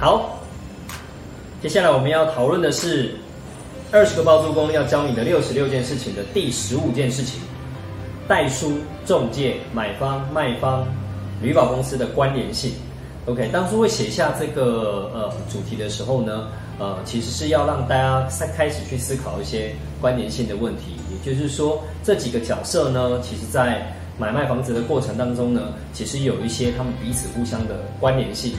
好，接下来我们要讨论的是二十个包租公要教你的六十六件事情的第十五件事情：代书、中介、买方、卖方、旅保公司的关联性。OK，当初会写下这个呃主题的时候呢，呃，其实是要让大家开开始去思考一些关联性的问题，也就是说，这几个角色呢，其实在买卖房子的过程当中呢，其实有一些他们彼此互相的关联性。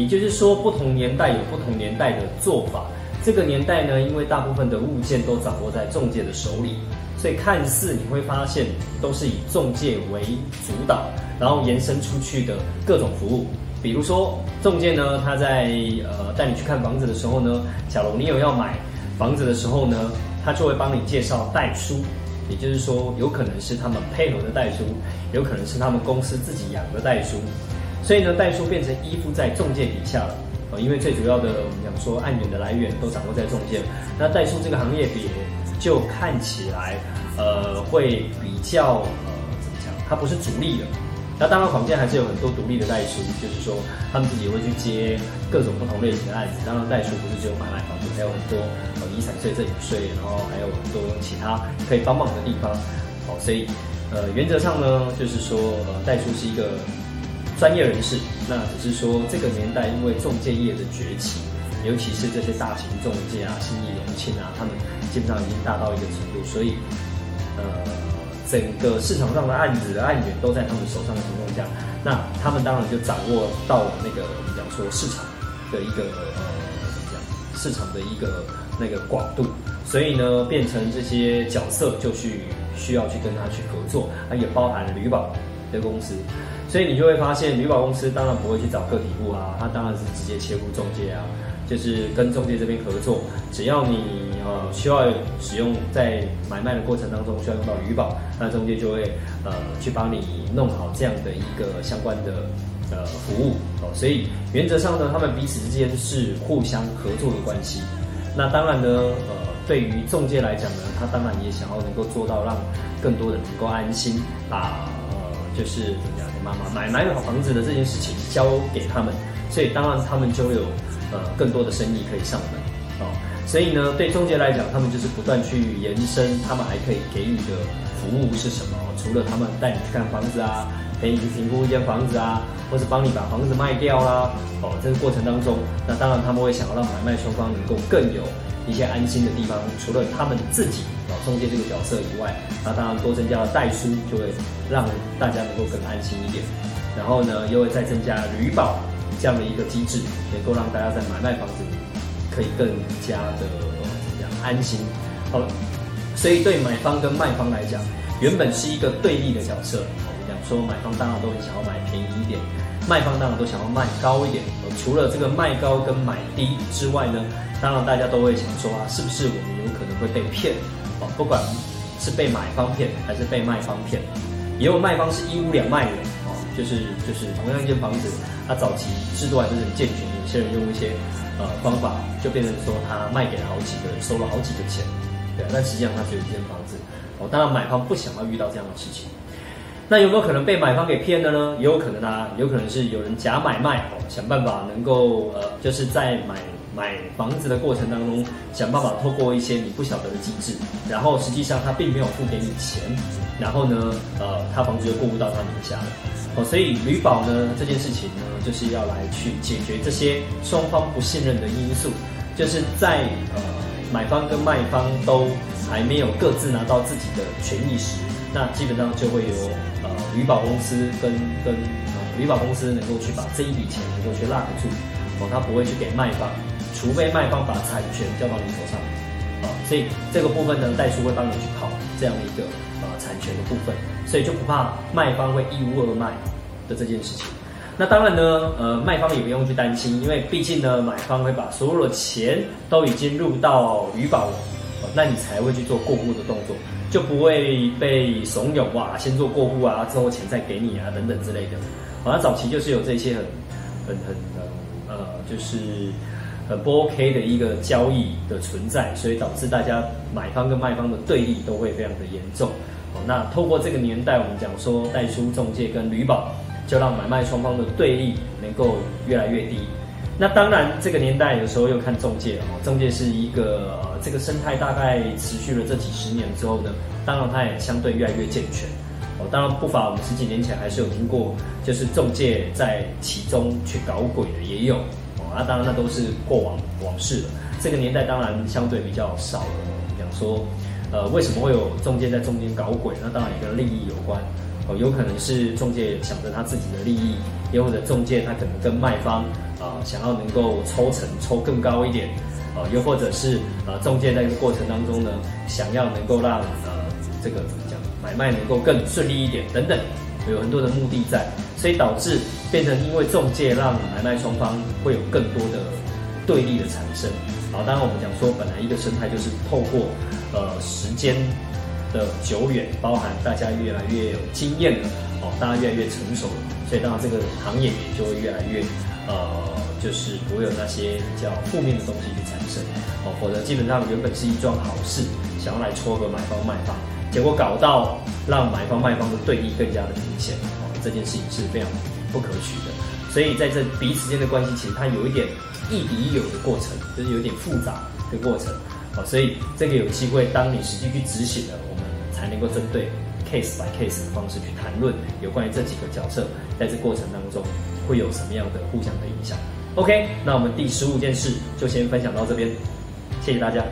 也就是说，不同年代有不同年代的做法。这个年代呢，因为大部分的物件都掌握在中介的手里，所以看似你会发现都是以中介为主导，然后延伸出去的各种服务。比如说，中介呢，他在呃带你去看房子的时候呢，假如你有要买房子的时候呢，他就会帮你介绍代书，也就是说，有可能是他们配合的代书，有可能是他们公司自己养的代书。所以呢，代书变成依附在中介底下了，呃，因为最主要的我们讲说案源的来源都掌握在中介，那代书这个行业比就看起来，呃，会比较呃怎么讲？它不是主力的。那当然，房间还是有很多独立的代书，就是说他们自己会去接各种不同类型的案子。当然，代书不是只有买卖房子，还有很多呃遗产税、赠与税，然后还有很多其他可以帮忙的地方。好，所以呃原则上呢，就是说呃代书是一个。专业人士，那只是说这个年代，因为中介业的崛起，尤其是这些大型中介啊、新义、荣庆啊，他们基本上已经大到一个程度，所以，呃，整个市场上的案子的案源都在他们手上的情况下，那他们当然就掌握到了那个我们讲说市场的一个呃怎么讲，市场的一个那个广度，所以呢，变成这些角色就去需要去跟他去合作，啊，也包含了旅保的公司。所以你就会发现，旅保公司当然不会去找个体户啊，他当然是直接切入中介啊，就是跟中介这边合作。只要你呃需要使用在买卖的过程当中需要用到旅保，那中介就会呃去帮你弄好这样的一个相关的呃服务哦。所以原则上呢，他们彼此之间是互相合作的关系。那当然呢，呃，对于中介来讲呢，他当然也想要能够做到让更多人能够安心把。就是，妈妈买买好房子的这件事情交给他们，所以当然他们就有呃更多的生意可以上门哦。所以呢，对中介来讲，他们就是不断去延伸，他们还可以给予的服务是什么？除了他们带你去看房子啊，陪你去评估一间房子啊，或是帮你把房子卖掉啦，哦，这个过程当中，那当然他们会想要让买卖双方能够更有一些安心的地方，除了他们自己。中介这个角色以外，那当然多增加了代书，就会让大家能够更安心一点。然后呢，又会再增加旅保这样的一个机制，能够让大家在买卖房子可以更加的怎样安心。好了，所以对买方跟卖方来讲，原本是一个对立的角色。我们讲说，买方当然都很想要买便宜一点，卖方当然都想要卖高一点。除了这个卖高跟买低之外呢，当然大家都会想说啊，是不是我们有可能会被骗？不管是被买方骗还是被卖方骗，也有卖方是一屋两卖的哦，就是就是同样一间房子，他早期制度还是很健全，有些人用一些呃方法，就变成说他卖给了好几个人，收了好几个钱，对，但实际上他只有一间房子哦。当然买方不想要遇到这样的事情，那有没有可能被买方给骗的呢？也有可能啊，有可能是有人假买卖哦，想办法能够呃，就是在买。买房子的过程当中，想办法透过一些你不晓得的机制，然后实际上他并没有付给你钱，然后呢，呃，他房子就过户到他名下了。哦，所以旅保呢这件事情呢，就是要来去解决这些双方不信任的因素，就是在呃买方跟卖方都还没有各自拿到自己的权益时，那基本上就会有呃旅保公司跟跟呃旅保公司能够去把这一笔钱能够去 lock 住，哦，他不会去给卖方。除非卖方把产权交到你手上，啊，所以这个部分呢，代书会帮你去跑这样的一个呃产权的部分，所以就不怕卖方会一屋二卖的这件事情。那当然呢，呃，卖方也不用去担心，因为毕竟呢，买方会把所有的钱都已经入到余保了，那你才会去做过户的动作，就不会被怂恿哇，先做过户啊，之后钱再给你啊等等之类的。好，像早期就是有这些很很很呃，就是。很不 OK 的一个交易的存在，所以导致大家买方跟卖方的对立都会非常的严重。哦，那透过这个年代，我们讲说代书中介跟旅保，就让买卖双方的对立能够越来越低。那当然，这个年代有时候又看中介哦，中介是一个，这个生态大概持续了这几十年之后呢，当然它也相对越来越健全哦。当然不乏我们十几年前还是有听过，就是中介在其中去搞鬼的也有。那当然那都是过往往事了。这个年代当然相对比较少了。讲说，呃，为什么会有中介在中间搞鬼？那当然也跟利益有关哦，有可能是中介想着他自己的利益，也或者中介他可能跟卖方。啊，想要能够抽成抽更高一点，啊，又或者是呃，中介在这个过程当中呢，想要能够让呃这个怎么讲，买卖能够更顺利一点等等，有很多的目的在，所以导致变成因为中介让买卖双方会有更多的对立的产生。啊，当然我们讲说，本来一个生态就是透过呃时间的久远，包含大家越来越有经验了，哦，大家越来越成熟了，所以当然这个行业也就会越来越。呃，就是不会有那些比较负面的东西去产生哦，否则基本上原本是一桩好事，想要来撮合买方卖方，结果搞到让买方卖方的对立更加的明显哦，这件事情是非常不可取的。所以在这彼此间的关系，其实它有一点亦敌亦友的过程，就是有点复杂的过程哦。所以这个有机会，当你实际去执行了，我们才能够针对 case by case 的方式去谈论有关于这几个角色在这过程当中。会有什么样的互相的影响？OK，那我们第十五件事就先分享到这边，谢谢大家。